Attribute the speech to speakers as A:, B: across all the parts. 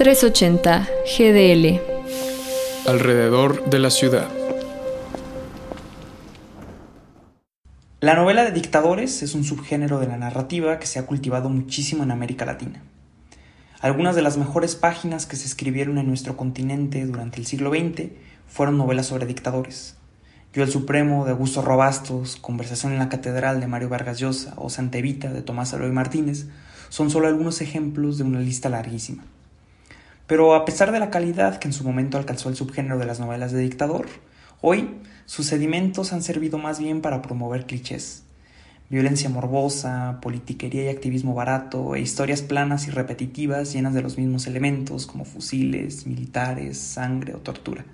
A: 380 GDL.
B: Alrededor de la ciudad.
C: La novela de dictadores es un subgénero de la narrativa que se ha cultivado muchísimo en América Latina. Algunas de las mejores páginas que se escribieron en nuestro continente durante el siglo XX fueron novelas sobre dictadores. Yo el Supremo de Augusto Robastos, Conversación en la Catedral de Mario Vargas Llosa o Santa Evita de Tomás Aloy Martínez son solo algunos ejemplos de una lista larguísima. Pero a pesar de la calidad que en su momento alcanzó el subgénero de las novelas de dictador, Hoy, sus sedimentos han servido más bien para promover clichés. Violencia morbosa, politiquería y activismo barato, e historias planas y repetitivas llenas de los mismos elementos como fusiles, militares, sangre o tortura.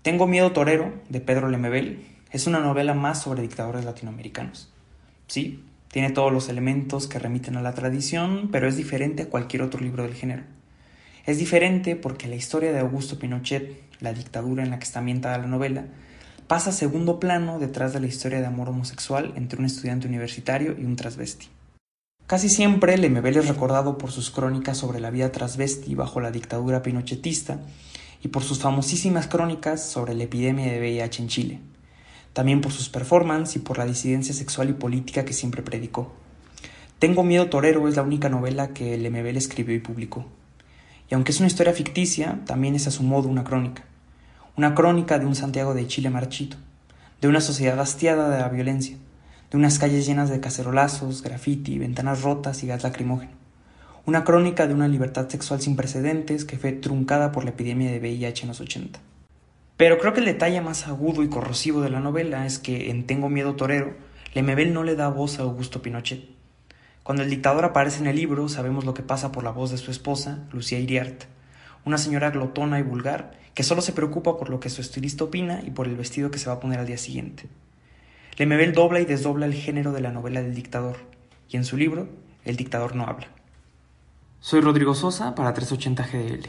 C: Tengo miedo torero, de Pedro Lemebel, es una novela más sobre dictadores latinoamericanos. Sí, tiene todos los elementos que remiten a la tradición, pero es diferente a cualquier otro libro del género. Es diferente porque la historia de Augusto Pinochet, la dictadura en la que está ambientada la novela, pasa a segundo plano detrás de la historia de amor homosexual entre un estudiante universitario y un transvesti. Casi siempre Lemebel es recordado por sus crónicas sobre la vida transvesti bajo la dictadura pinochetista y por sus famosísimas crónicas sobre la epidemia de VIH en Chile, también por sus performances y por la disidencia sexual y política que siempre predicó. Tengo miedo torero es la única novela que Lemebel escribió y publicó. Y aunque es una historia ficticia, también es a su modo una crónica una crónica de un Santiago de Chile marchito, de una sociedad hastiada de la violencia, de unas calles llenas de cacerolazos, graffiti, ventanas rotas y gas lacrimógeno. Una crónica de una libertad sexual sin precedentes que fue truncada por la epidemia de VIH en los 80. Pero creo que el detalle más agudo y corrosivo de la novela es que en Tengo miedo torero, Lemebel no le da voz a Augusto Pinochet. Cuando el dictador aparece en el libro, sabemos lo que pasa por la voz de su esposa, Lucía Iriart, una señora glotona y vulgar que solo se preocupa por lo que su estilista opina y por el vestido que se va a poner al día siguiente. Lemebel dobla y desdobla el género de la novela del dictador, y en su libro, El dictador no habla. Soy Rodrigo Sosa para 380 GDL.